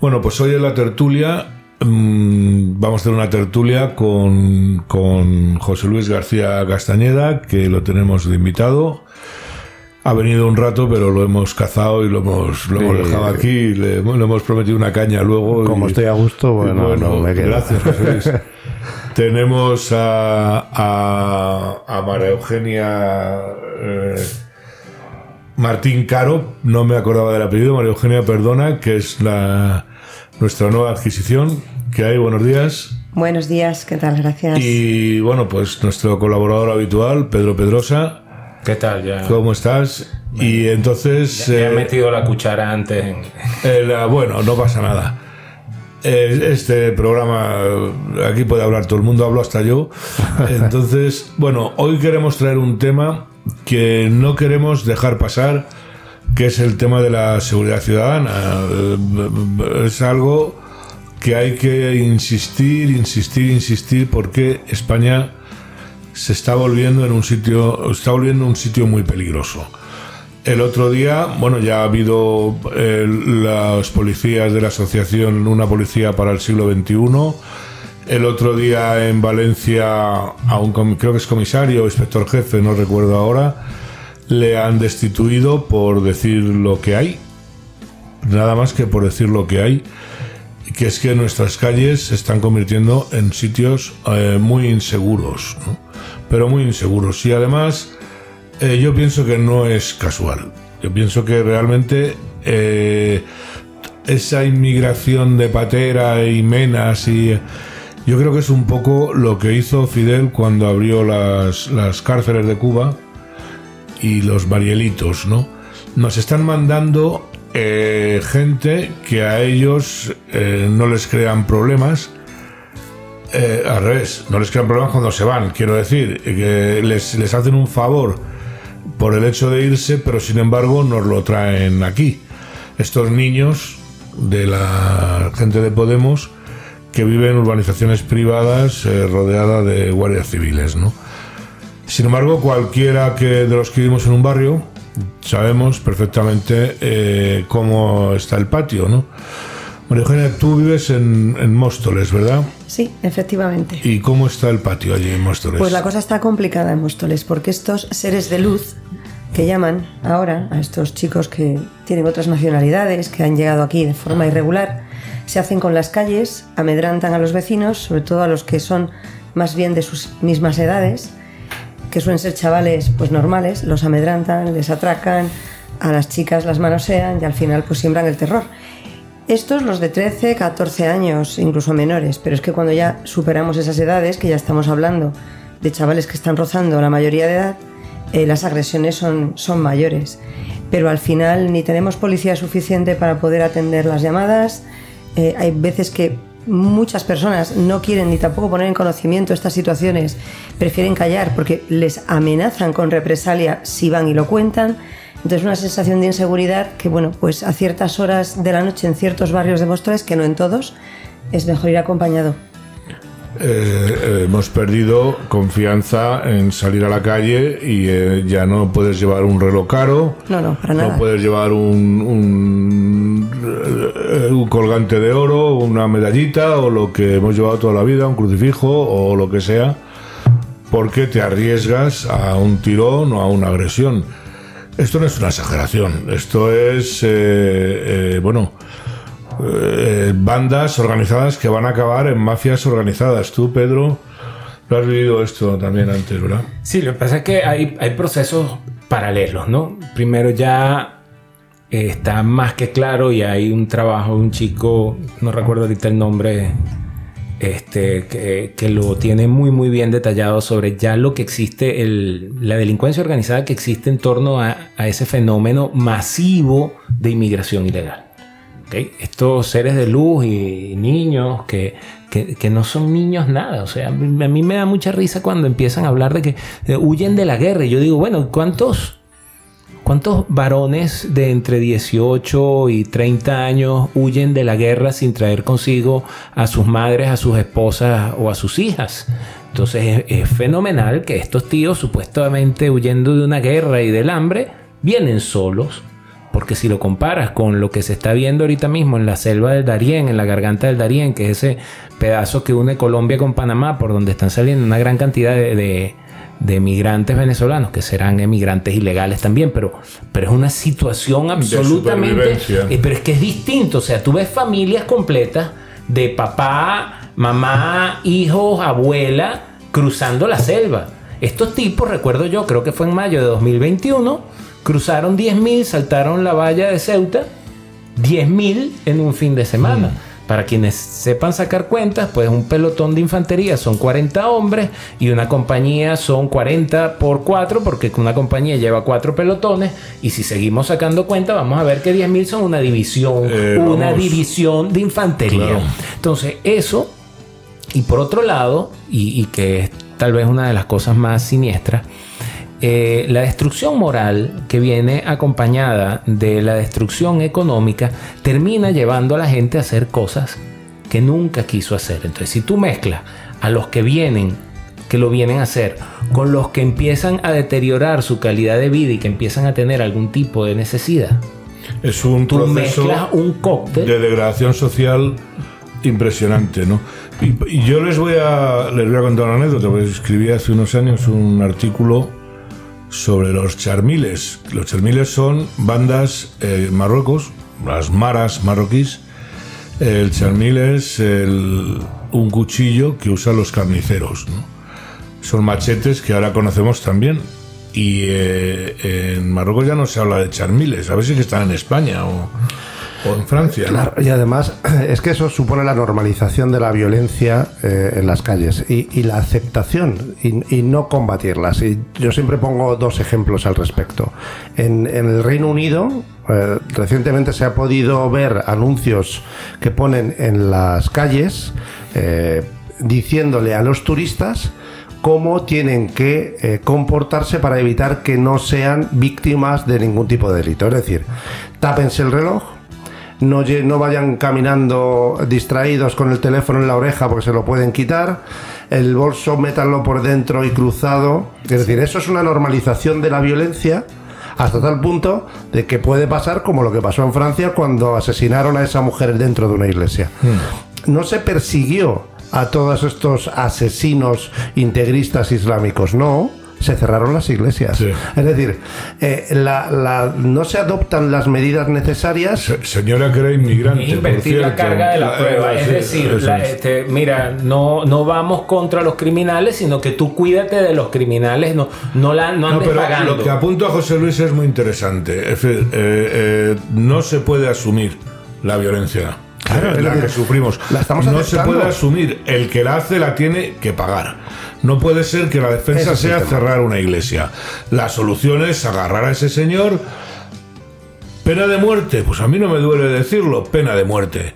Bueno, pues hoy en la tertulia mm, vamos a hacer una tertulia con, con José Luis García Castañeda, que lo tenemos de invitado. Ha venido un rato, pero lo hemos cazado y lo hemos, lo hemos Sí. dejado aquí. Le, le hemos prometido una caña luego. Como y- estoy a gusto, bueno, bueno, no me quedo. Gracias, José Luis. Tenemos a, a, a María Eugenia eh, Martín Caro, no me acordaba del apellido, María Eugenia Perdona, que es la, nuestra nueva adquisición. que hay? Buenos días. Buenos días, ¿qué tal? Gracias. Y bueno, pues nuestro colaborador habitual, Pedro Pedrosa. ¿Qué tal? Ya, ¿Cómo estás? Y entonces... ya he eh, metido la cuchara antes. en- el, ah, bueno, no pasa nada. Eh, Este programa, eh, aquí puede hablar todo el mundo, hablo hasta yo. Entonces, bueno, hoy queremos traer un tema que no queremos dejar pasar, que es el tema de la seguridad ciudadana. Eh, Es algo que hay que insistir, insistir, insistir, porque España se está volviendo en un sitio, está volviendo un sitio muy peligroso. El otro día, bueno, ya ha habido eh, las policías de la asociación Una Policía para el Siglo XXI. El otro día en Valencia, a un, creo que es comisario o inspector jefe, no recuerdo ahora, le han destituido por decir lo que hay. Nada más que por decir lo que hay. Que es que nuestras calles se están convirtiendo en sitios eh, muy inseguros, pero muy inseguros. Y además, eh, yo pienso que no es casual. Yo pienso que realmente eh, esa inmigración de patera y menas y yo creo que es un poco lo que hizo Fidel cuando abrió las, las cárceles de Cuba y los marielitos, ¿no? Nos están mandando eh, gente que a ellos eh, no les crean problemas. Eh, al revés, no les crean problemas cuando se van, quiero decir, que les, les hacen un favor por el hecho de irse, pero sin embargo nos lo traen aquí. Estos niños de la gente de Podemos que viven en urbanizaciones privadas eh, rodeada de guardias civiles, ¿no? Sin embargo, cualquiera que de los que vivimos en un barrio sabemos perfectamente eh, cómo está el patio, ¿no? María Eugenia, tú vives en, en Móstoles, ¿verdad? Sí, efectivamente. ¿Y cómo está el patio allí en Móstoles? Pues la cosa está complicada en Móstoles, porque estos seres de luz que llaman ahora a estos chicos que tienen otras nacionalidades, que han llegado aquí de forma irregular, se hacen con las calles, amedrantan a los vecinos, sobre todo a los que son más bien de sus mismas edades, que suelen ser chavales pues normales, los amedrantan, les atracan, a las chicas las manosean y al final pues siembran el terror. Estos, los de 13, 14 años, incluso menores, pero es que cuando ya superamos esas edades, que ya estamos hablando de chavales que están rozando la mayoría de edad, eh, las agresiones son, son mayores. Pero al final ni tenemos policía suficiente para poder atender las llamadas, eh, hay veces que muchas personas no quieren ni tampoco poner en conocimiento estas situaciones, prefieren callar porque les amenazan con represalia si van y lo cuentan. Entonces una sensación de inseguridad que, bueno, pues a ciertas horas de la noche en ciertos barrios de Móstoles, que no en todos, es mejor ir acompañado. Eh, eh, hemos perdido confianza en salir a la calle y eh, ya no puedes llevar un reloj caro, No, no, para no nada. puedes llevar un, un, eh, un colgante de oro, una medallita o lo que hemos llevado toda la vida, un crucifijo o lo que sea, porque te arriesgas a un tirón o a una agresión. Esto no es una exageración, esto es, eh, eh, bueno, eh, bandas organizadas que van a acabar en mafias organizadas. Tú, Pedro, lo has vivido esto también antes, ¿verdad? Sí, lo que pasa es que hay, hay procesos paralelos, ¿no? Primero ya eh, está más que claro y hay un trabajo de un chico, no recuerdo ahorita el nombre, este, que, que lo tiene muy muy bien detallado sobre ya lo que existe, el- la delincuencia organizada que existe en torno a, a ese fenómeno masivo de inmigración ilegal. Estos seres de luz y niños que, que, no son niños nada. O sea, a mí, me da mucha risa cuando empiezan a hablar de que huyen de la guerra. Y yo digo, bueno, ¿cuántos, ¿cuántos varones de entre 18 y 30 años huyen de la guerra sin traer consigo a sus madres, a sus esposas o a sus hijas? Entonces es, es fenomenal que estos tíos, supuestamente huyendo de una guerra y del hambre, vienen solos Porque si lo comparas con lo que se está viendo ahorita mismo en la selva del Darién, en la garganta del Darién, que es ese pedazo que une Colombia con Panamá, por donde están saliendo una gran cantidad de, de, de migrantes venezolanos, que serán emigrantes ilegales también, pero, pero es una situación absolutamente... Eh, pero es que es distinto, o sea, tú ves familias completas de papá, mamá, hijos, abuela, cruzando la selva. Estos tipos, recuerdo yo, creo que fue en mayo de 2021, cruzaron 10.000, saltaron la valla de Ceuta, 10.000 en un fin de semana. Para quienes sepan sacar cuentas, pues un pelotón de infantería son 40 hombres y una compañía son 40 por 4, porque una compañía lleva 4 pelotones. Y si seguimos sacando cuentas, vamos a ver que 10.000 son una división, Eh, una vamos. división de infantería. Claro. Entonces, eso y por otro lado, y, y que es tal vez una de las cosas más siniestras, eh, la destrucción moral que viene acompañada de la destrucción económica termina llevando a la gente a hacer cosas que nunca quiso hacer. Entonces, si tú mezclas a los que vienen, que lo vienen a hacer, con los que empiezan a deteriorar su calidad de vida y que empiezan a tener algún tipo de necesidad, Es un tú proceso mezclas un cóctel. de degradación social impresionante, ¿no? Y, y yo les voy a les voy a contar una anécdota, porque escribí hace unos años un artículo sobre los charmiles. Los charmiles son bandas eh, en Marruecos, las maras marroquíes. El charmil es el- un cuchillo que usan los carniceros. Son machetes que ahora conocemos también. Y eh, en Marruecos ya no se habla de charmiles, a ver si están en España o, o Francia. Claro, y además es que eso supone la normalización de la violencia eh, en las calles y, la aceptación y, no combatirlas. Y yo siempre pongo dos ejemplos al respecto. En, el Reino Unido eh, recientemente se ha podido ver anuncios que ponen en las calles eh, diciéndole a los turistas cómo tienen que comportarse para evitar que no sean víctimas de ningún tipo de delito. Es decir, tápense el reloj, no, no vayan caminando distraídos con el teléfono en la oreja porque se lo pueden quitar, el bolso métanlo por dentro y cruzado. Es decir, eso es una normalización de la violencia hasta tal punto de que puede pasar como lo que pasó en Francia cuando asesinaron a esa mujer dentro de una iglesia. No se persiguió a todos estos asesinos integristas islámicos, no. Se cerraron las iglesias. Sí. Es decir, eh, la- la- no se adoptan las medidas necesarias Se- Señora que era inmigrante. por Invertir la cierto. carga de la Ah, prueba. eh, Es sí, decir, la- es. este, mira, no, no vamos contra los criminales, sino que tú cuídate de los criminales, no, no, la, no No, pero pagando. lo que apunta José Luis es muy interesante. Es decir, eh, eh, no se puede asumir la violencia. Claro, eh, es la que sufrimos. la estamos no se puede asumir. El que la hace la tiene que pagar. No puede ser que la defensa es sea cerrar una iglesia. La solución es agarrar a ese señor. Pena de muerte, pues a mí no me duele decirlo, pena de muerte.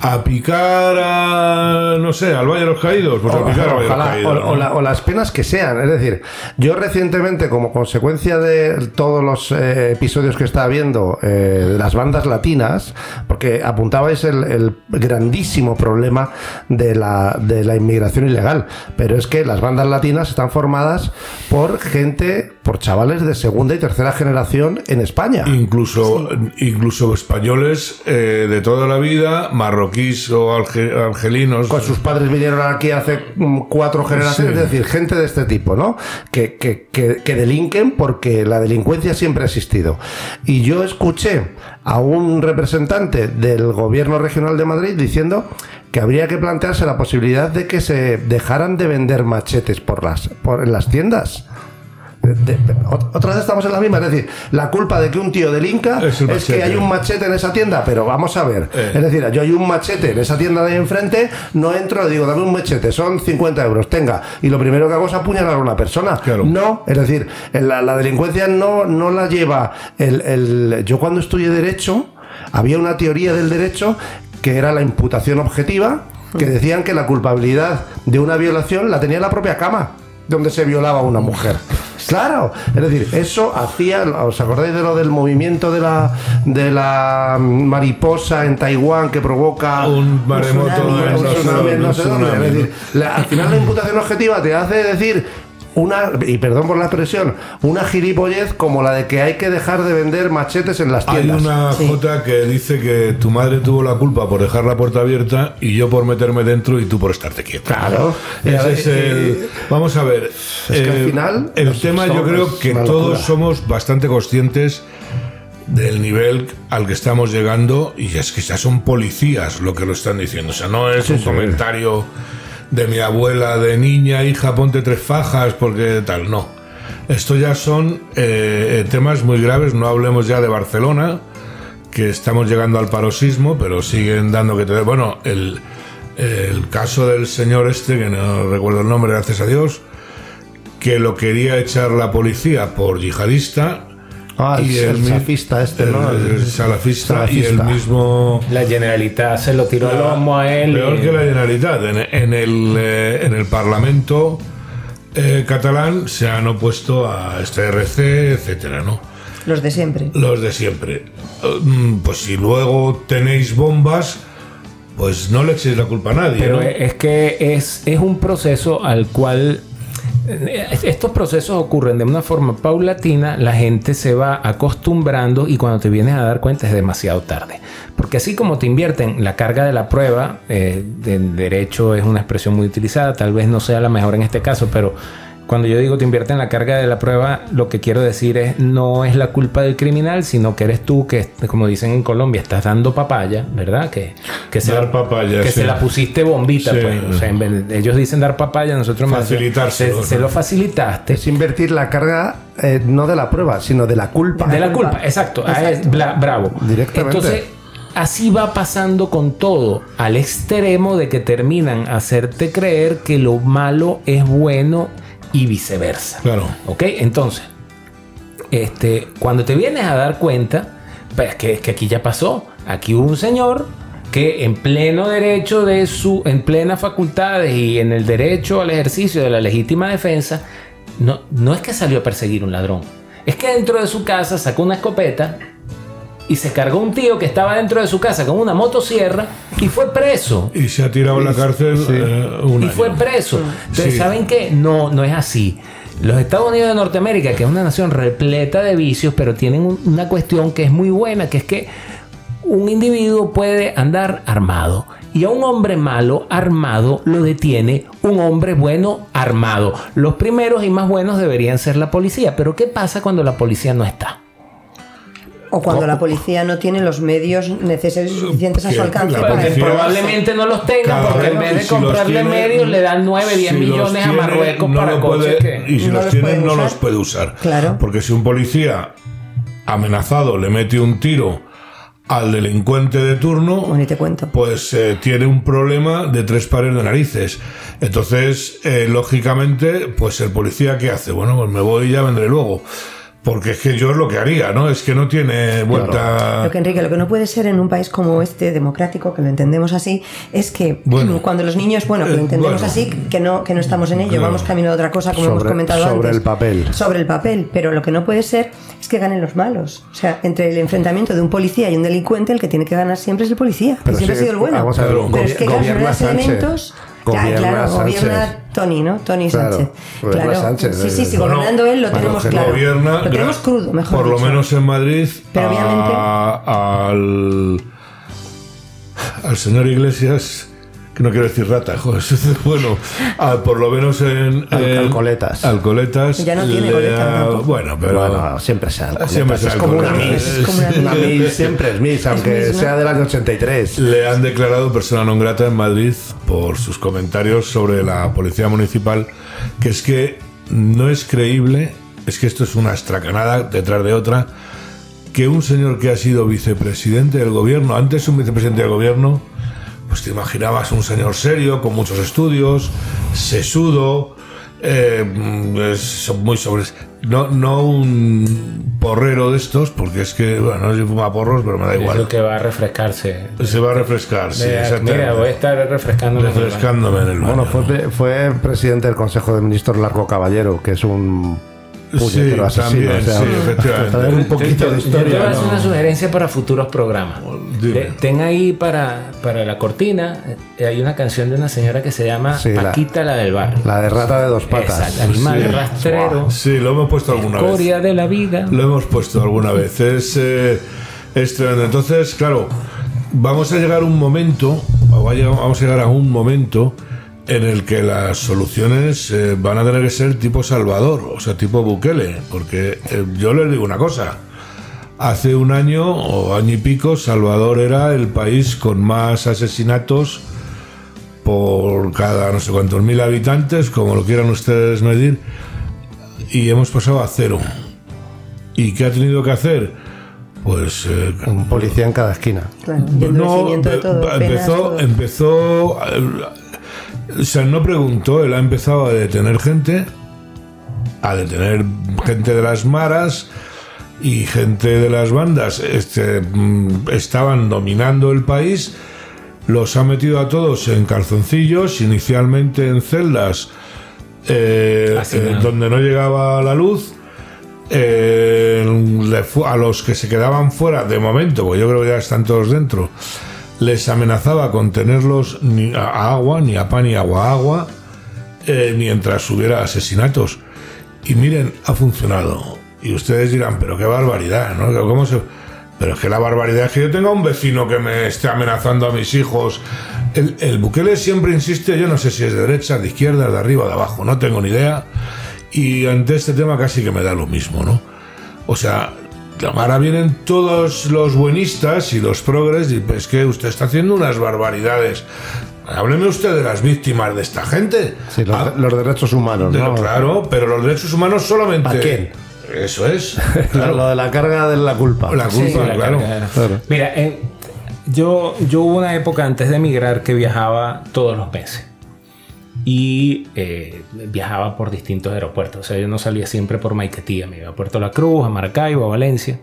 A picar a, no sé, al Valle de los Caídos, pues a picar al Valle de los Ojalá, Caídos. o, o la- o las penas que sean. Es decir, yo recientemente, como consecuencia de todos los eh, episodios que estaba viendo eh, de las bandas latinas, porque apuntabais el, el grandísimo problema de la, de la inmigración ilegal, pero es que las bandas latinas están formadas por gente, por chavales de segunda y tercera generación en España. Incluso, incluso españoles eh, de toda la vida, marroquíes o argelinos. Pues sus padres vinieron aquí hace mm, cuatro generaciones, Sí. es decir, gente de este tipo, ¿no? Que, que, que, que delinquen porque la delincuencia siempre ha existido. Y yo escuché a un representante del gobierno regional de Madrid diciendo que habría que plantearse la posibilidad de que se dejaran de vender machetes por las, por, en las tiendas. De- de- ot- otra vez estamos en la misma, es decir, la culpa de que un tío delinca Es que hay un machete en esa tienda, pero vamos a ver, Eh. es decir, yo hay un machete en esa tienda de ahí enfrente, no entro, le digo, dame un machete, son 50 euros, tenga, y lo primero que hago es apuñalar a una persona. Claro. No, es decir, la, la delincuencia no, no la lleva el, el- Yo cuando estudié Derecho, había una teoría del derecho que era la imputación objetiva, que decían que la culpabilidad de una violación la tenía la propia cama, donde se violaba a una mujer. Claro, es decir, eso hacía, ¿os acordáis de lo del movimiento de la, de la mariposa en Taiwán que provoca Un maremoto un no sé tsunami dónde, no un sé dónde? tsunami, Es decir, la- al final la imputación objetiva te hace decir una, y perdón por la expresión, una gilipollez como la de que hay que dejar de vender machetes en las Hay tiendas. una Sí. jota que dice que tu madre tuvo la culpa por dejar la puerta abierta y yo por meterme dentro y tú por estarte quieto. Claro. Ese es el. Vamos a ver. Es que al eh, final, El tema, yo creo que todos somos bastante conscientes del nivel al que estamos llegando y es que ya son policías lo que lo están diciendo. O sea, no es un sí. comentario de mi abuela de niña, hija, ponte tres fajas porque tal. No. Esto ya son eh, temas muy graves. No hablemos ya de Barcelona, que estamos llegando al paroxismo, pero siguen dando que te. Bueno, el, el caso del señor este, que no recuerdo el nombre, gracias a Dios, que lo quería echar la policía por yihadista. Ah, el- el mi- salafista este, ¿no? el- el salafista, y el mismo. La Generalitat se lo tiró al lomo a él. Peor y- que la Generalitat. En, en el, eh, en el Parlamento eh, catalán se han opuesto a este RC, etcétera, ¿no? Los de siempre. Los de siempre. Eh, mm, Pues si luego tenéis bombas, pues no le echéis la culpa a nadie, Pero ¿no? es que es, es un proceso al cual estos procesos ocurren de una forma paulatina, la gente se va acostumbrando y cuando te vienes a dar cuenta es demasiado tarde. Porque así como te invierten la carga de la prueba, eh, de derecho es una expresión muy utilizada, tal vez no sea la mejor en este caso, pero cuando yo digo te invierten la carga de la prueba, lo que quiero decir es no es la culpa del criminal, sino que eres tú que, como dicen en Colombia, estás dando papaya, ¿verdad? Que, que, se, Dar la, papaya, que sí. se la pusiste bombita, Sí. pues. O sea, en vez de- ellos dicen dar papaya, nosotros más- Se, se lo facilitaste. Es invertir la carga eh, no de la prueba, sino de la culpa. De la culpa. exacto. Ah, Exacto. es bla- bravo. Directamente. Entonces, así va pasando con todo, al extremo de que terminan a hacerte creer que lo malo es bueno y viceversa. Claro. ¿Ok? Entonces, este, cuando te vienes a dar cuenta, pues que, que aquí ya pasó. Aquí hubo un señor que en pleno derecho de su, en plenas facultades y en el derecho al ejercicio de la legítima defensa, no, no es que salió a perseguir un ladrón. Es que dentro de su casa sacó una escopeta y se cargó un tío que estaba dentro de su casa con una motosierra y fue preso. Y se ha tirado en la cárcel eh, un Y año. fue preso. Entonces, Sí. ¿saben qué? No, no es así. Los Estados Unidos de Norteamérica, que es una nación repleta de vicios, pero tienen un- una cuestión que es muy buena, que es que un individuo puede andar armado. Y a un hombre malo armado lo detiene un hombre bueno armado. Los primeros y más buenos deberían ser la policía. Pero ¿qué pasa cuando la policía no está? O cuando la policía no tiene los medios necesarios y suficientes a su alcance Porque probablemente no los tengan, Cada porque en vez, de si comprarle tiene, medios le dan 9, 10 si los millones a Marruecos no para coches puede- que... Y si no los los tienen, no los puede usar. Claro. Porque si un policía amenazado le mete un tiro al delincuente de turno, Bueno, te cuento. pues eh, tiene un problema de tres pares de narices. Entonces, eh, lógicamente, pues el policía, ¿qué hace? Bueno, pues me voy y ya vendré luego. Porque es que yo es lo que haría, ¿no? Es que no tiene vuelta. Lo que Enrique, lo que no puede ser en un país como este, democrático, que lo entendemos así, es que Bueno. cuando los niños, bueno, que lo Eh, entendemos bueno. así, que no, que no estamos en ello, Claro. vamos camino de otra cosa, como hemos Sobre- comentado sobre antes. el papel. Sobre el papel, pero lo que no puede ser es que ganen los malos. O sea, entre el enfrentamiento de un policía y un delincuente, el que tiene que ganar siempre es el policía, que Pero siempre sí, ha sido el bueno. vamos a ver, pero es que claro, le gobierna elementos. Ya, Gobierna claro, Sánchez. gobierna Tony, ¿no? Tony Claro, Sánchez. Claro. Sánchez, sí, sí, sí, bueno, gobernando él lo tenemos claro. Gobierna, lo tenemos crudo, mejor Por lo menos en Madrid, Pero obviamente- al, al señor Iglesias, que no quiero decir rata, joder, bueno, a- por lo menos en. Al- en- Alcoletas. Alcoletas. Ya no tiene le goleta ha- tampoco. Bueno, pero. Bueno, siempre sea Alcoletas. Siempre sea es como una. Miss. Es como una Miss. Siempre es Miss, aunque ¿no? sea del año 83. Le han declarado persona non grata en Madrid por sus comentarios sobre la policía municipal, que es que no es creíble, es que esto es una estracanada detrás de otra, que un señor que ha sido vicepresidente del gobierno, antes un vicepresidente del gobierno, pues te imaginabas un señor serio, con muchos estudios, sesudo, eh, mm, es muy sobre... No, no un porrero de estos, porque es que, bueno, no sé si fuma porros, pero me da Es igual. lo que va a refrescarse. Se va a refrescar, sí, Mira, exactamente. mira, voy a estar refrescando. refrescándome en el baño. Bueno, fue, fue presidente del Consejo de Ministros Largo Caballero, que es un puñetero asesino. también, o sea, sí, efectivamente. traer un poquito Yo- de yo- Yo te voy historia. a hacer ¿no? una sugerencia para futuros programas. Dime. Eh, Ten ahí para, para la cortina, eh, hay una canción de una señora que se llama Sí, la- Paquita la, del barrio. La de rata de dos patas. Exacto, animal Sí. rastrero, Sí, lo hemos puesto alguna vez. de la vida. Lo hemos puesto alguna vez. Es, eh, es tremendo. Entonces, claro, vamos a llegar a un momento, vamos a llegar a un momento en el que las soluciones eh, van a tener que ser tipo Salvador, o sea, tipo Bukele, porque eh, yo les digo una cosa. Hace un año o año y pico, Salvador era el país con más asesinatos por cada no sé cuántos mil habitantes, como lo quieran ustedes medir, y hemos pasado a cero. ¿Y qué ha tenido que hacer? Pues eh, Un policía en cada esquina. Claro, no, de eh, penas, empezó, todo. empezó, o sea, no preguntó, él ha empezado a detener gente, a detener gente de las maras y gente de las bandas, este, mm, estaban dominando el país, los ha metido a todos en calzoncillos, inicialmente en celdas eh, Así, eh, donde no llegaba la luz. eh, a los que se quedaban fuera de momento, porque yo creo que ya están todos dentro, les amenazaba con tenerlos ni a agua, ni a pan ni agua agua, eh, mientras hubiera asesinatos. Y miren, ha funcionado. Y ustedes dirán, pero qué barbaridad, ¿no? ¿Cómo se...? Pero es que la barbaridad es que yo tenga un vecino que me esté amenazando a mis hijos. El, el Bukele siempre insiste, yo no sé si es de derecha, de izquierda, de arriba, de abajo, no tengo ni idea. Y ante este tema casi que me da lo mismo, ¿no? O sea, ahora vienen todos los buenistas y los progres y pues que usted está haciendo unas barbaridades. Hábleme usted de las víctimas de esta gente. Sí, los, Ah, los derechos humanos, de- ¿no? Claro, pero los derechos humanos solamente. ¿Para quién? Eso es. Lo, lo de la carga de la culpa. La Sí, culpa, la claro. carga. Claro. Mira, eh, yo, yo hubo una época antes de emigrar que viajaba todos los meses. Y eh, viajaba por distintos aeropuertos. O sea, yo no salía siempre por Maiquetía. Me iba a Puerto La Cruz, a Maracaibo, a Valencia.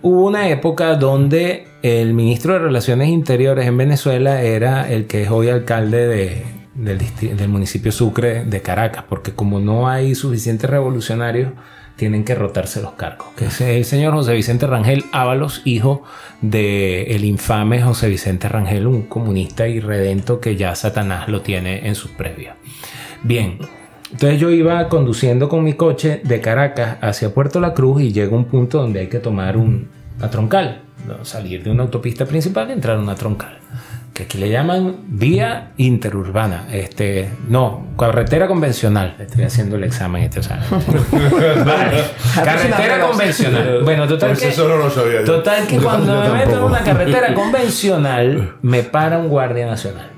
Hubo una época donde el ministro de Relaciones Interiores en Venezuela era el que es hoy alcalde de- del, del municipio Sucre de Caracas, porque como no hay suficientes revolucionarios, tienen que rotarse los cargos. Que es el señor José Vicente Rangel Ábalos, hijo del el infame José Vicente Rangel, un comunista irredento que ya Satanás lo tiene en sus previos. Bien, entonces yo iba conduciendo con mi coche de Caracas hacia Puerto La Cruz y llega un punto donde hay que tomar un, una troncal, salir de una autopista principal y entrar a una troncal. Que aquí le llaman vía interurbana. Este, no, carretera convencional. Estoy haciendo el examen este examen. vale, carretera convencional. Bueno, total que, eso no lo sabía total que cuando me meto en una carretera convencional, me para un guardia nacional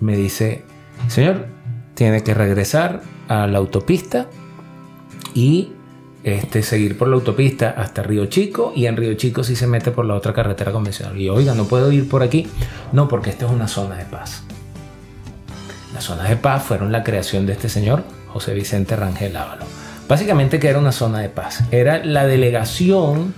me dice, señor, tiene que regresar a la autopista y este, seguir por la autopista hasta Río Chico y en Río Chico sí se mete por la otra carretera convencional. Y oiga, no puedo ir por aquí. No, porque esta es una zona de paz. Las zonas de paz fueron la creación de este señor, José Vicente Rangel Ávalo. Básicamente, que era una zona de paz? Era la delegación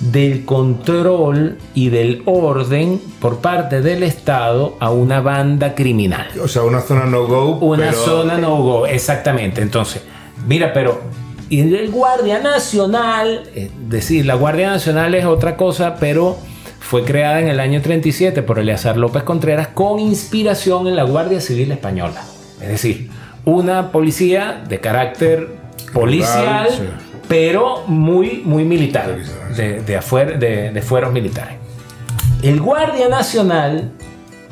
del control y del orden por parte del Estado a una banda criminal. O sea, una zona no-go. Una pero- zona no go, exactamente. Entonces, mira, pero y el Guardia Nacional, es decir, la Guardia Nacional es otra cosa, pero fue creada en el año 37 por Eleazar López Contreras con inspiración en la Guardia Civil Española. Es decir, una policía de carácter policial, sí. pero muy, muy militar, de, de, afuer- de- de fueros militares. El Guardia Nacional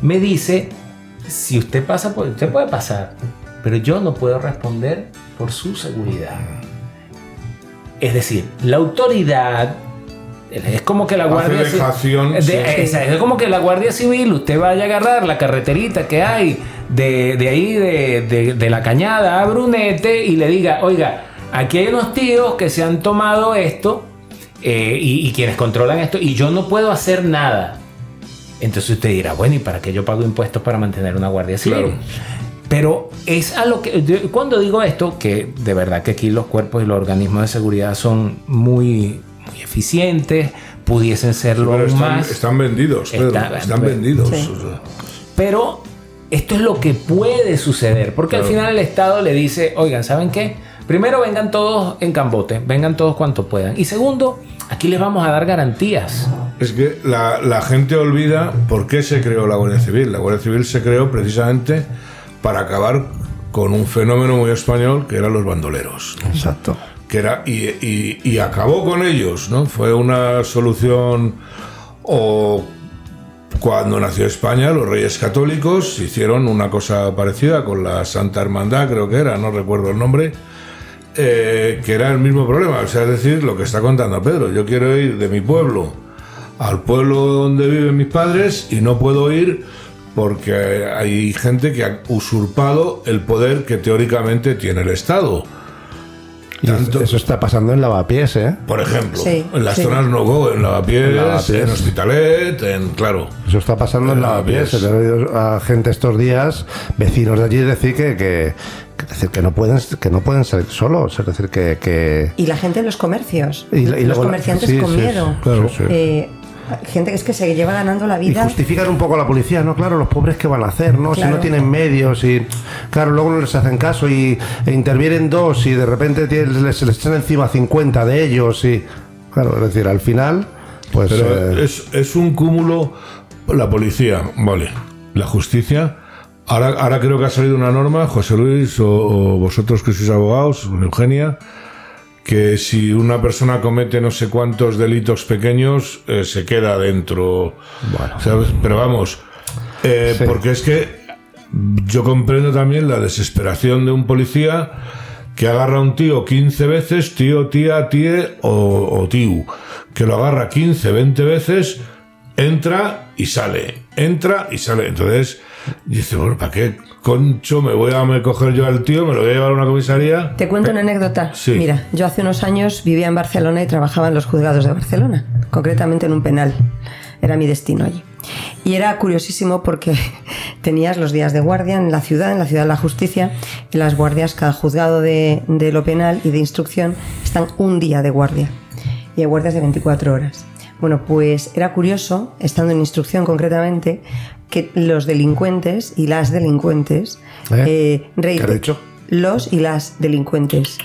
me dice, si usted pasa por, usted puede pasar, pero yo no puedo responder por su seguridad. Es decir, la autoridad es como que la Guardia Ci- dejación, de- sí. esa- es como que la Guardia Civil, usted vaya a agarrar la carreterita que hay de, de ahí, de, de- de la cañada a Brunete y le diga, oiga, aquí hay unos tíos que se han tomado esto eh, y, y quienes controlan esto y yo no puedo hacer nada. Entonces usted dirá, bueno, ¿y para qué yo pago impuestos para mantener una Guardia Civil? Claro. Pero es a lo que. cuando digo esto, que de verdad que aquí los cuerpos y los organismos de seguridad son muy, muy eficientes, pudiesen serlo están, más. están vendidos, Pedro, Está- están pues, vendidos. sí. Pero esto es lo que puede suceder. Porque al final el Estado le dice, oigan, ¿saben qué? Primero vengan todos en cambote, vengan todos cuanto puedan. Y segundo, aquí les vamos a dar garantías. Es que la, la gente olvida por qué se creó la Guardia Civil. La Guardia Civil se creó precisamente para acabar con un fenómeno muy español que eran los bandoleros. Exacto. Que era, y, y- y acabó con ellos, ¿no? Fue una solución o cuando nació España, los reyes católicos hicieron una cosa parecida con la Santa Hermandad, creo que era, no recuerdo el nombre, eh, que era el mismo problema. O sea, es decir, lo que está contando Pedro. Yo quiero ir de mi pueblo al pueblo donde viven mis padres y no puedo ir porque hay gente que ha usurpado el poder que teóricamente tiene el Estado. Y Tanto- eso está pasando en Lavapiés, ¿eh? Por ejemplo, Sí, en las sí. zonas no go, en Lavapiés, En Lavapiés. en Hospitalet, en claro. Eso está pasando en En Lavapiés. Lavapiés. He oído a gente estos días, vecinos de allí, decir que, que, que decir que no pueden que no pueden ser solos. Es decir, que... que Y la gente en los comercios. Y los luego comerciantes sí, con sí, miedo. claro, sí. Eh, gente que es que se lleva ganando la y vida. justifican un poco a la policía, ¿no? Claro, los pobres que van a hacer, ¿no? Si no tienen medios y, claro, luego no les hacen caso y e intervienen dos y de repente les, les echan encima 50 de ellos y, claro, es decir, al final, pues... Pero eh, es, es un cúmulo. La policía, vale. La justicia. Ahora, ahora creo que ha salido una norma, José Luis o, o vosotros que sois abogados, Eugenia, que si una persona comete no sé cuántos delitos pequeños, eh, se queda dentro. ¿sabes? Pero vamos, eh, Sí. porque es que yo comprendo también la desesperación de un policía que agarra a un tío 15 veces, tío, tía, tie o, o tío, que lo agarra 15, 20 veces, entra y sale, entra y sale. Entonces, dice, bueno, ¿para qué concho me voy a coger yo al tío, me lo voy a llevar a una comisaría? Te cuento una anécdota. Sí. Mira, yo hace unos años vivía en Barcelona y trabajaba en los juzgados de Barcelona, concretamente en un penal. Era mi destino allí. Y era curiosísimo porque tenías los días de guardia en la ciudad, en la ciudad de la justicia, y las guardias, cada juzgado de, de lo penal y de instrucción están un día de guardia. Y hay guardias de 24 horas. Bueno, pues era curioso, estando en instrucción concretamente, que los delincuentes y las delincuentes ¿Eh? eh, ¿Qué has dicho? los y las delincuentes.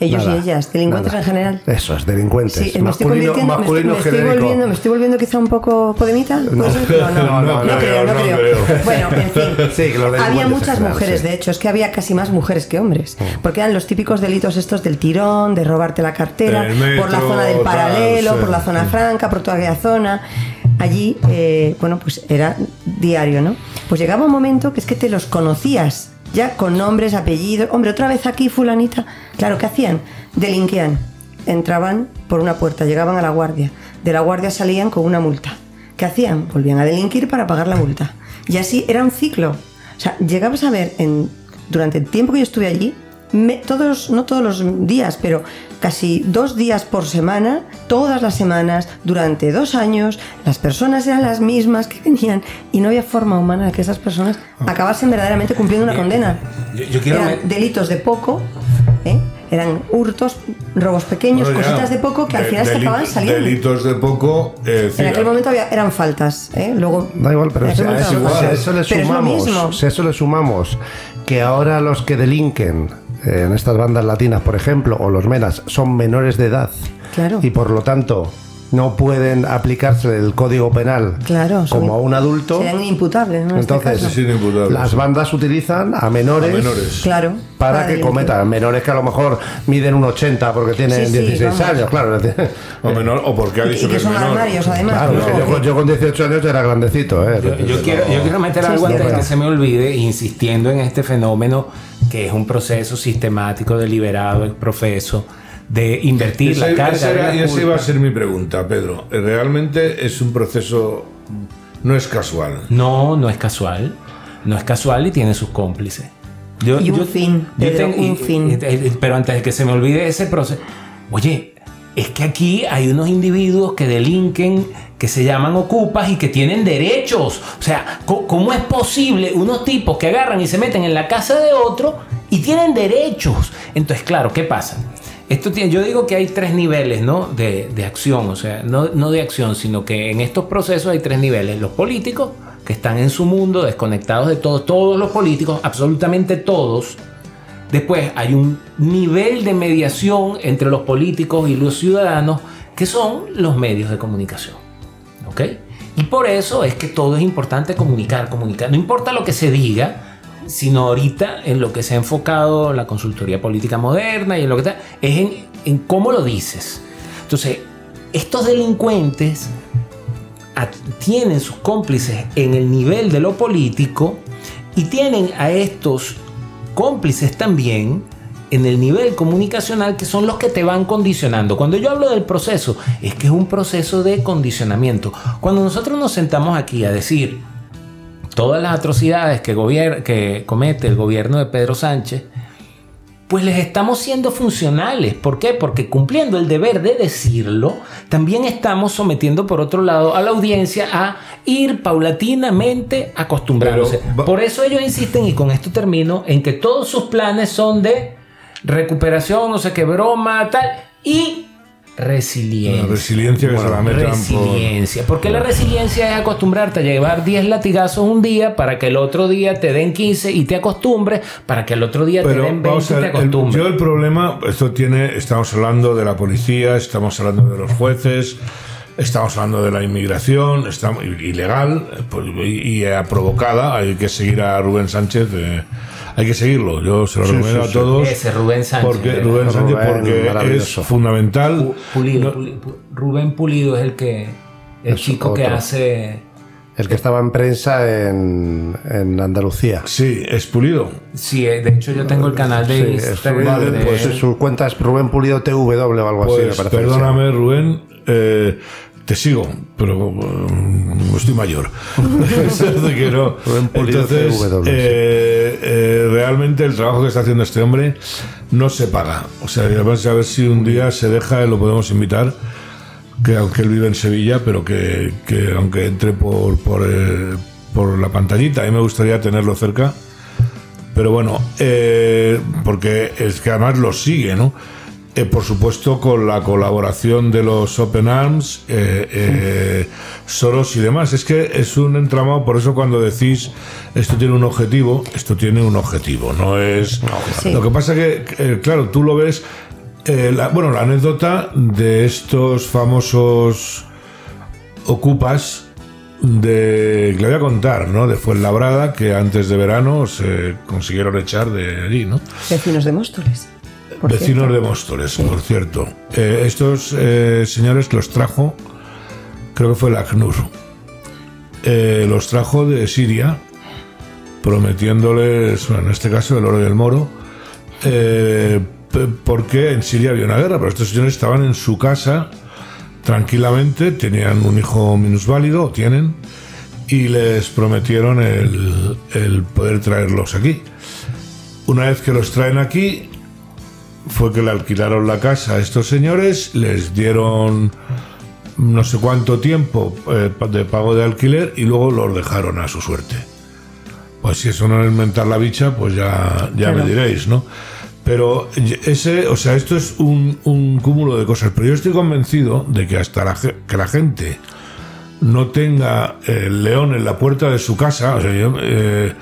Ellos Nada, y ellas, delincuentes nada. en general. Eso es, delincuentes. Sí, me estoy masculino me estoy, masculino me estoy volviendo, me estoy volviendo quizá un poco podemita. No, no, No, no, no creo, no no creo. creo. Bueno, en fin, Sí, que los había muchas general, mujeres, sí. de hecho, es que había casi más mujeres que hombres, porque eran los típicos delitos estos del tirón, de robarte la cartera, metro, por la zona del tal, paralelo, sí. por la zona franca, por toda aquella zona. Allí, eh, bueno, pues era diario, ¿no? Pues llegaba un momento que es que te los conocías, ya con nombres, apellidos. Hombre, otra vez aquí, fulanita. Claro, ¿qué hacían? Delinquían. Entraban por una puerta, llegaban a la guardia. De la guardia salían con una multa. ¿Qué hacían? Volvían a delinquir para pagar la multa. Y así era un ciclo. O sea, llegabas a ver en, durante el tiempo que yo estuve allí, me- todos, no todos los días, pero casi dos días por semana, todas las semanas, durante dos años, las personas eran las mismas que venían y no había forma humana de que esas personas acabasen verdaderamente cumpliendo una condena. Yo, yo quiero... Eran me- delitos de poco, ¿eh? eran hurtos, robos pequeños, Bueno, cositas de poco que al de- final se acababan saliendo. Delitos de poco. eh, En aquel momento había- eran faltas, ¿eh? luego Da igual, pero si a, eso, si a eso le Pero es lo sumamos, mismo. si a eso le sumamos que ahora los que delinquen en estas bandas latinas, por ejemplo, o los menas, son menores de edad Claro. y por lo tanto no pueden aplicarse el código penal Claro, son- como a un adulto. Serían inimputables, ¿no? Este Entonces, inimputables. las bandas utilizan a menores, A menores. Claro. para que delinquir. cometan. Menores que a lo mejor miden un 80 porque tienen Sí, sí, 16 vamos. años, claro. es O, menor, o porque ha dicho y que es son menor. armarios, además. Claro, ¿no? es que yo, Que- yo con 18 años era grandecito, ¿eh? Yo, yo quiero, yo quiero meter Sí, algo antes que se me olvide, insistiendo en este fenómeno que es un proceso sistemático, deliberado, profeso, de invertir Ese- la carga. esa era- la y esa iba a ser mi pregunta, Pedro. Realmente es un proceso. No es casual. No, no es casual. No es casual y tiene sus cómplices. Yo- Y un yo- fin, yo Pedro, tengo- un fin. Pero antes de que se me olvide ese proceso. Oye, es que aquí hay unos individuos que delinquen, que se llaman ocupas y que tienen derechos. O sea, ¿cómo es posible unos tipos que agarran y se meten en la casa de otro y tienen derechos? Entonces, claro, ¿qué pasa? Esto yo digo que hay tres niveles ¿no? de, de acción, o sea, no, no de acción, sino que en estos procesos hay tres niveles. Los políticos, que están en su mundo, desconectados de todo, todos los políticos, absolutamente todos. Después hay un nivel de mediación entre los políticos y los ciudadanos que son los medios de comunicación. ¿Ok? Y por eso es que todo es importante comunicar, comunicar. No importa lo que se diga, sino ahorita en lo que se ha enfocado la consultoría política moderna y en lo que está, es en, en cómo lo dices. Entonces, estos delincuentes tienen sus cómplices en el nivel de lo político y tienen a estos cómplices también en el nivel comunicacional que son los que te van condicionando. Cuando yo hablo del proceso, es que es un proceso de condicionamiento. Cuando nosotros nos sentamos aquí a decir todas las atrocidades que, comete el gobierno de Pedro Sánchez, pues les estamos siendo funcionales. ¿Por qué? Porque cumpliendo el deber de decirlo, también estamos sometiendo por otro lado a la audiencia a ir paulatinamente acostumbrándose. Pero Por eso ellos insisten, y con esto termino, en que todos sus planes son de recuperación, no sé qué broma, tal, y resiliencia. La resiliencia que se la metan por... Resiliencia. Porque la resiliencia es acostumbrarte a llevar 10 latigazos un día para que el otro día te den 15 y te acostumbres, para que el otro día te den 20 vamos y a te el- acostumbres. yo el problema, esto tiene, estamos hablando de la policía, estamos hablando de los jueces, estamos hablando de la inmigración, estamos, ilegal pues, y, y, eh, provocada, hay que seguir a Rubén Sánchez, eh, hay que seguirlo, yo se lo recomiendo sí, a sí. todos. Ese Rubén Sánchez. Porque. Rubén Sánchez Rubén, porque es fundamental. Pu- Pulido, Rubén Pulido es el que el Es chico que hace El que estaba en prensa en, en Andalucía. Sí, es pulido. sí, eh, de hecho yo tengo el canal de Sí, es Instagram Rubén, de pues él. su cuenta es Rubén Pulido TW o algo así, me Pues parece. perdóname, Rubén, eh, te sigo, pero mm, estoy mayor. Que no. Entonces, eh, eh, realmente el trabajo que está haciendo este hombre no se paga. O sea, además a ver si un día se deja lo podemos invitar. Que aunque él vive en Sevilla, pero que, que aunque entre por, por, eh, por la pantallita, a mí me gustaría tenerlo cerca. Pero bueno, eh, porque es que además lo sigue, ¿no? Eh, por supuesto, con la colaboración de los Open Arms, eh, eh, Soros y demás. Es que es un entramado, por eso cuando decís esto tiene un objetivo, esto tiene un objetivo, no es. Sí. Lo que pasa que, eh, claro, tú lo ves. eh, la- bueno, la anécdota de estos famosos ocupas de que le voy a contar, ¿no? De Fuenlabrada, que antes de verano se consiguieron echar de allí, ¿no? Vecinos de Móstoles. Vecinos de Móstoles, por cierto. Eh, estos eh, señores los trajo, creo que fue el ACNUR, eh, los trajo de Siria, prometiéndoles, bueno, en este caso el oro y el moro, porque en Siria había una guerra, pero estos señores estaban en su casa tranquilamente, tenían un hijo minusválido, o tienen, y les prometieron el poder traerlos aquí. Una vez que los traen aquí, fue que le alquilaron la casa a estos señores, les dieron no sé cuánto tiempo eh, de pago de alquiler y luego los dejaron a su suerte. Pues si eso no es mentar la bicha, pues ya, ya me diréis, ¿no? Pero ese, o sea, esto es un, un cúmulo de cosas. Pero yo estoy convencido de que hasta la, que la gente no tenga el león en la puerta de su casa, o sea, yo, eh,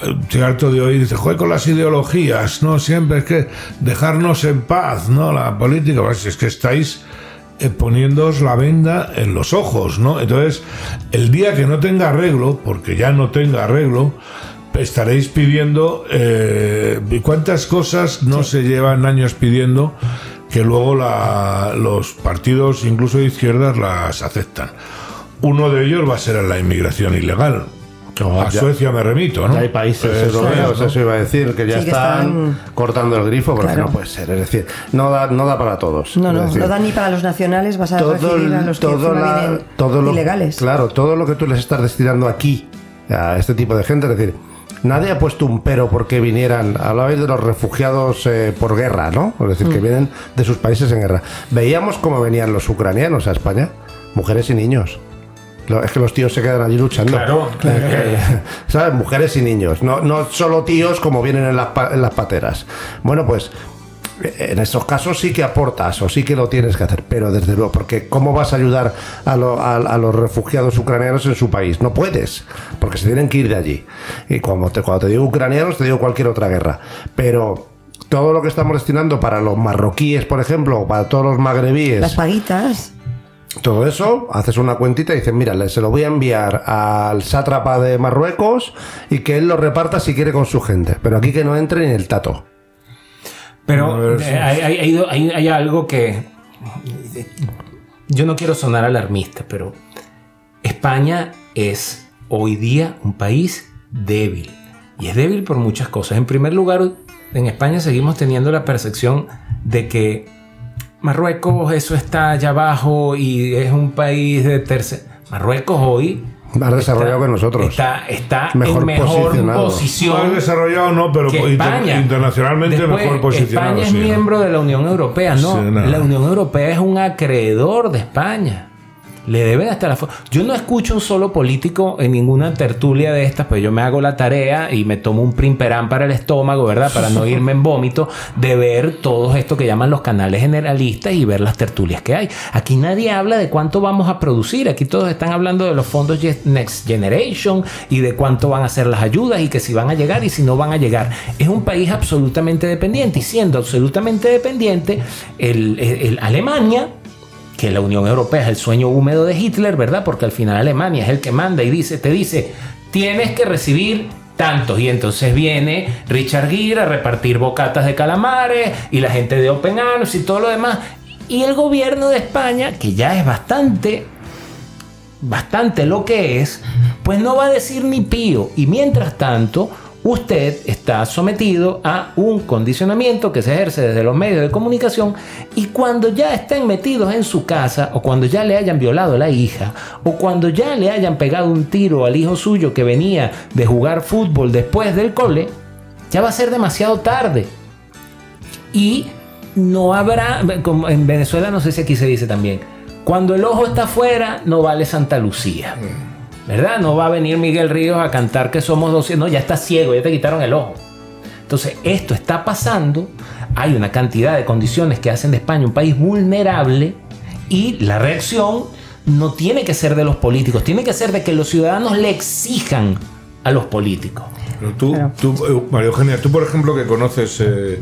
Estoy harto de oír, dice, joder, con las ideologías, ¿no? Siempre es que dejarnos en paz, ¿no? La política, pues es que estáis eh, poniéndoos la venda en los ojos, ¿no? Entonces, el día que no tenga arreglo, porque ya no tenga arreglo, estaréis pidiendo, eh, ¿y ¿cuántas cosas no se llevan años pidiendo que luego la- los partidos, incluso de izquierdas, las aceptan? Uno de ellos va a ser la inmigración ilegal. No, a ya- Suecia me remito, ¿no? Ya hay países Eso europeos, ¿no? eso iba a decir, que ya Sí, que están, están- cortando el grifo porque Claro. no puede ser. Es decir, no da, no da para todos. No, no, decir, no da ni para los nacionales, vas a todo, recibir a los que todo encima la- vienen todo lo, ilegales. Claro, todo lo que tú les estás destinando aquí a este tipo de gente, es decir, nadie ha puesto un pero porque vinieran, hablabais de los refugiados eh, por guerra, ¿no? Es decir, Mm. que vienen de sus países en guerra. Veíamos cómo venían los ucranianos a España, mujeres y niños. Es que los tíos se quedan allí luchando. Claro, claro. ¿Sabes? Mujeres y niños. No, no solo tíos como vienen en las, pa- en las pateras. Bueno, pues en estos casos sí que aportas o sí que lo tienes que hacer, pero desde luego, porque ¿cómo vas a ayudar a, los refugiados ucranianos en su país? No puedes, porque se tienen que ir de allí. Y cuando te, cuando te digo ucranianos, te digo cualquier otra guerra. Pero todo lo que estamos destinando para los marroquíes, por ejemplo, o para todos los magrebíes. Las paguitas. Todo eso, haces una cuentita y dices, mira, se lo voy a enviar al sátrapa de Marruecos y que él lo reparta si quiere con su gente. Pero aquí que no entre ni el tato. Pero eh, hay, algo que... Yo no quiero sonar alarmista, pero España es hoy día un país débil. Y es débil por muchas cosas. En primer lugar, en España seguimos teniendo la percepción de que Marruecos eso está allá abajo y es un país de tercer... Marruecos hoy más desarrollado que nosotros. Está, está mejor en mejor posición. Más desarrollado no, pero internacionalmente mejor posicionado. España es miembro de la Unión Europea, no. la Unión Europea es un acreedor de España. Le deben hasta la Yo no escucho un solo político en ninguna tertulia de estas, pues yo me hago la tarea y me tomo un primperán para el estómago, ¿verdad? Para no irme en vómito, de ver todo esto que llaman los canales generalistas y ver las tertulias que hay. Aquí nadie habla de cuánto vamos a producir. Aquí todos están hablando de los fondos Next Generation y de cuánto van a ser las ayudas y que si van a llegar y si no van a llegar. Es un país absolutamente dependiente y siendo absolutamente dependiente, el Alemania que la Unión Europea es el sueño húmedo de Hitler, ¿verdad? Porque al final Alemania es el que manda y dice, te dice, tienes que recibir tantos. Y entonces viene Richard Gere a repartir bocatas de calamares y la gente de Open Arms y todo lo demás. Y el gobierno de España, que ya es bastante, bastante lo que es, pues no va a decir ni pío. Y mientras tanto, usted está sometido a un condicionamiento que se ejerce desde los medios de comunicación y cuando ya estén metidos en su casa o cuando ya le hayan violado a la hija o cuando ya le hayan pegado un tiro al hijo suyo que venía de jugar fútbol después del cole, ya va a ser demasiado tarde. Y no habrá, como en Venezuela no sé si aquí se dice también, cuando el ojo está afuera no vale Santa Lucía. ¿Verdad? No va a venir Miguel Ríos a cantar que somos 200, no, ya está ciego, ya te quitaron el ojo. Entonces, esto está pasando, hay una cantidad de condiciones que hacen de España un país vulnerable y la reacción no tiene que ser de los políticos, tiene que ser de que los ciudadanos le exijan a los políticos. Pero tú, tú eh, María Eugenia, tú por ejemplo que conoces, eh,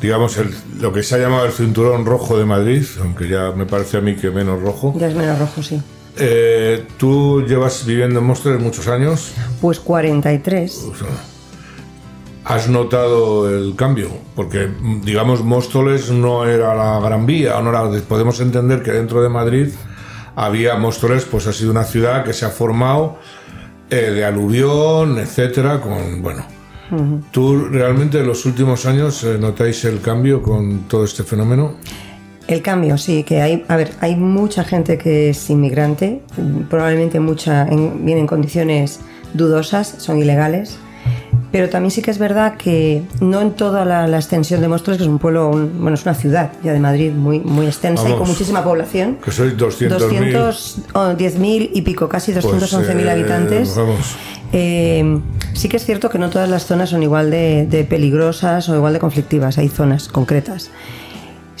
digamos, lo que se ha llamado el cinturón rojo de Madrid, aunque ya me parece a mí que menos rojo. Ya es menos rojo, sí. Eh, ¿Tú llevas viviendo en Móstoles muchos años? Pues 43. ¿Has notado el cambio? Porque, digamos, Móstoles no era la Gran Vía. No podemos entender que dentro de Madrid había Móstoles, pues ha sido una ciudad que se ha formado eh, de aluvión, etcétera, con, bueno... ¿Tú realmente en los últimos años eh, notáis el cambio con todo este fenómeno? El cambio, sí, que hay, a ver, hay mucha gente que es inmigrante, probablemente mucha viene en condiciones dudosas, son ilegales, pero también sí que es verdad que no en toda la, extensión de Móstoles, que es un pueblo, bueno, es una ciudad ya de Madrid muy, muy extensa y con muchísima población. Que sois 200.000. 210.000 y pico, casi 211.000 pues, eh, habitantes. Eh, sí que es cierto que no todas las zonas son igual de, de peligrosas o igual de conflictivas, hay zonas concretas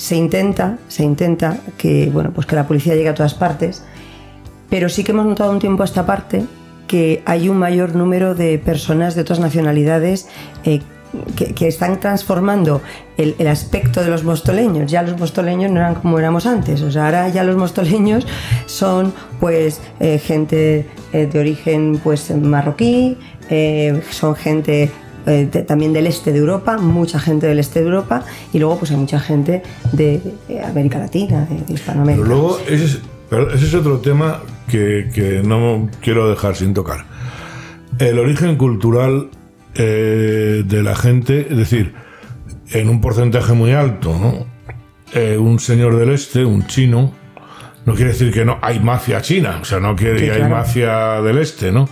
se intenta, se intenta que, bueno, pues que la policía llegue a todas partes, pero sí que hemos notado un tiempo a esta parte que hay un mayor número de personas de otras nacionalidades eh, que, están transformando el, aspecto de los mostoleños. Ya los mostoleños no eran como éramos antes, o sea, ahora ya los mostoleños son pues eh, gente eh, de origen pues marroquí, son gente eh, también del este de Europa, mucha gente del este de Europa y luego pues hay mucha gente de, América Latina, de, Hispanoamérica. Pero luego ese es, ese es otro tema que, que, no quiero dejar sin tocar. El origen cultural eh, de la gente, es decir, en un porcentaje muy alto, ¿no? Eh, un señor del este, un chino, no quiere decir que no hay mafia china, o sea, no quiere que hay mafia del este, ¿no?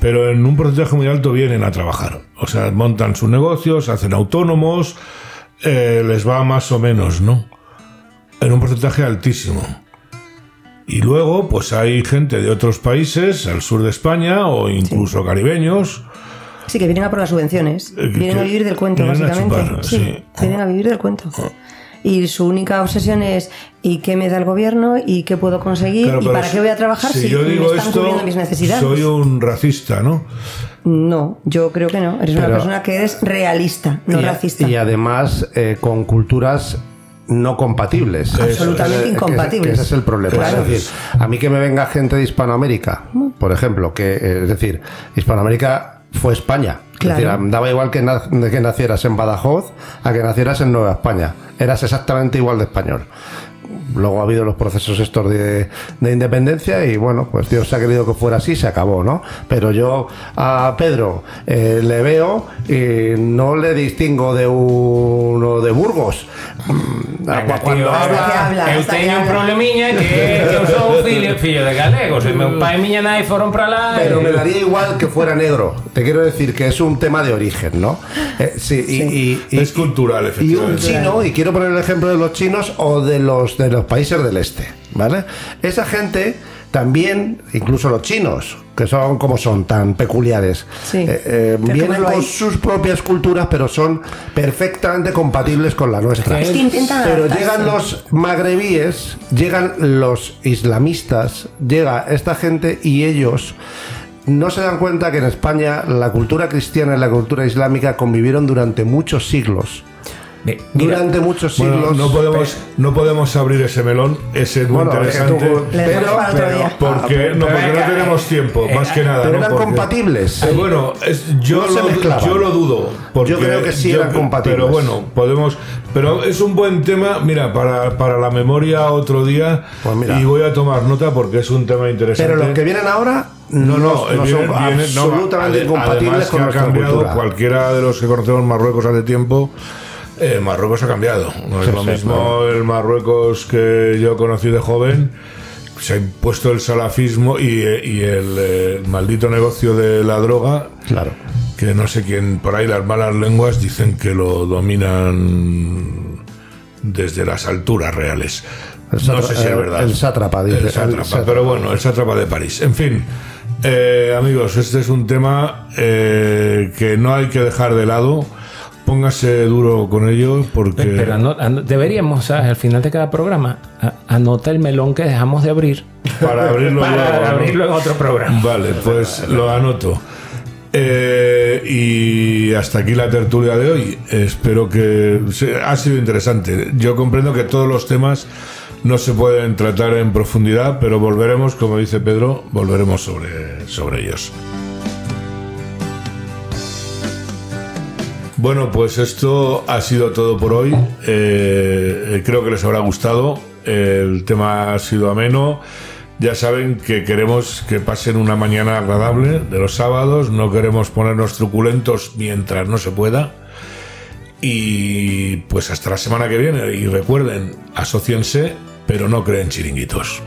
Pero en un porcentaje muy alto vienen a trabajar. O sea, montan sus negocios, hacen autónomos, eh, les va más o menos, ¿no? En un porcentaje altísimo. Y luego, pues hay gente de otros países, al sur de España, o incluso caribeños, Sí, que vienen a por las subvenciones. Eh, vienen a vivir del cuento, vienen a básicamente. chupar, sí, sí. vienen a vivir del cuento. Y su única obsesión es ¿y qué me da el gobierno? ¿Y qué puedo conseguir? Claro, ¿Y para qué voy a trabajar si, yo me digo están esto, cubriendo mis necesidades? soy un racista, ¿no? No, yo creo que no. Eres una persona que eres realista, no y, racista. y además eh, con culturas no compatibles. Absolutamente incompatibles. que ese es el problema. Claro. Es decir, a mí que me venga gente de Hispanoamérica, por ejemplo, que eh, es decir, Hispanoamérica fue España. Claro. Es decir, daba igual que, na- que nacieras en Badajoz a que nacieras en Nueva España. Eras exactamente igual de español. Luego ha habido los procesos estos de, de independencia y bueno, pues Dios ha querido que fuera así, se acabó, ¿no? Pero yo a Pedro eh, le veo y no le distingo de uno de Burgos. Mm, Venga, cuando tío, habla- que habla, eu teño un problemiña que, que eu sou fillo, fillo de galegos. E meu pai e miña nai foron para lá. Pero e- me daría igual que fuera negro. Te quiero decir que es un tema de origen, ¿no? Eh, sí, y- y- y- Es cultural, Y un efectivamente. chino, y quiero poner el ejemplo de los chinos o de los de los países del este, ¿vale? Esa gente también, incluso los chinos, que son como son tan peculiares, Sí. eh, eh, vienen con sus propias culturas, pero son perfectamente compatibles con la nuestra. Es que intentan Pero llegan los magrebíes, llegan los islamistas, llega esta gente y ellos no se dan cuenta que en España la cultura cristiana y la cultura islámica convivieron durante muchos siglos. Mira, Durante muchos Bueno, siglos. no podemos, no podemos abrir ese melón, ese es muy Bueno, interesante. tú- pero- pero- día. Porque, no, porque no tenemos tiempo, eh, más que nada. pero ¿no? eran Porque- compatibles. Eh, bueno, es- yo, No lo, yo lo dudo. Porque Yo creo que sí eran compatibles. Pero bueno, podemos. Pero es un buen tema, mira, para, para la memoria otro día. Pues mira. Y voy a tomar nota porque es un tema interesante. Pero los que vienen ahora No, no, no, eh, no viene- son viene- no, absolutamente ade- incompatibles además con que ha nuestra cambiado, cultura. Cualquiera de los que conocemos Marruecos hace tiempo, eh, Marruecos ha cambiado. No es Sí, lo sí, mismo el Marruecos que yo conocí de joven. Se ha impuesto el salafismo y, eh, y el, eh, maldito negocio de la droga, Claro. que no sé quién, por ahí las malas lenguas dicen que lo dominan desde las alturas reales. No sé si es verdad. el sátrapa, dice. El El sátrapa, sátrapa. pero bueno, el sátrapa de París. En fin, eh, amigos, este es un tema eh, que no hay que dejar de lado. Póngase duro con ello porque... Pero deberíamos, ¿sabes? al final de cada programa, anota el melón que dejamos de abrir para abrirlo para luego, abrirlo en otro programa. Vale, pues lo anoto. Eh, y hasta aquí la tertulia de hoy. Espero que ha sido interesante. Yo comprendo que todos los temas no se pueden tratar en profundidad, pero volveremos, como dice Pedro, volveremos sobre, sobre ellos. Bueno, pues esto ha sido todo por hoy. Eh, creo que les habrá gustado. El tema ha sido ameno. Ya saben que queremos que pasen una mañana agradable de los sábados. No queremos ponernos truculentos mientras no se pueda. Y pues hasta la semana que viene. Y recuerden, asociense, pero no creen chiringuitos.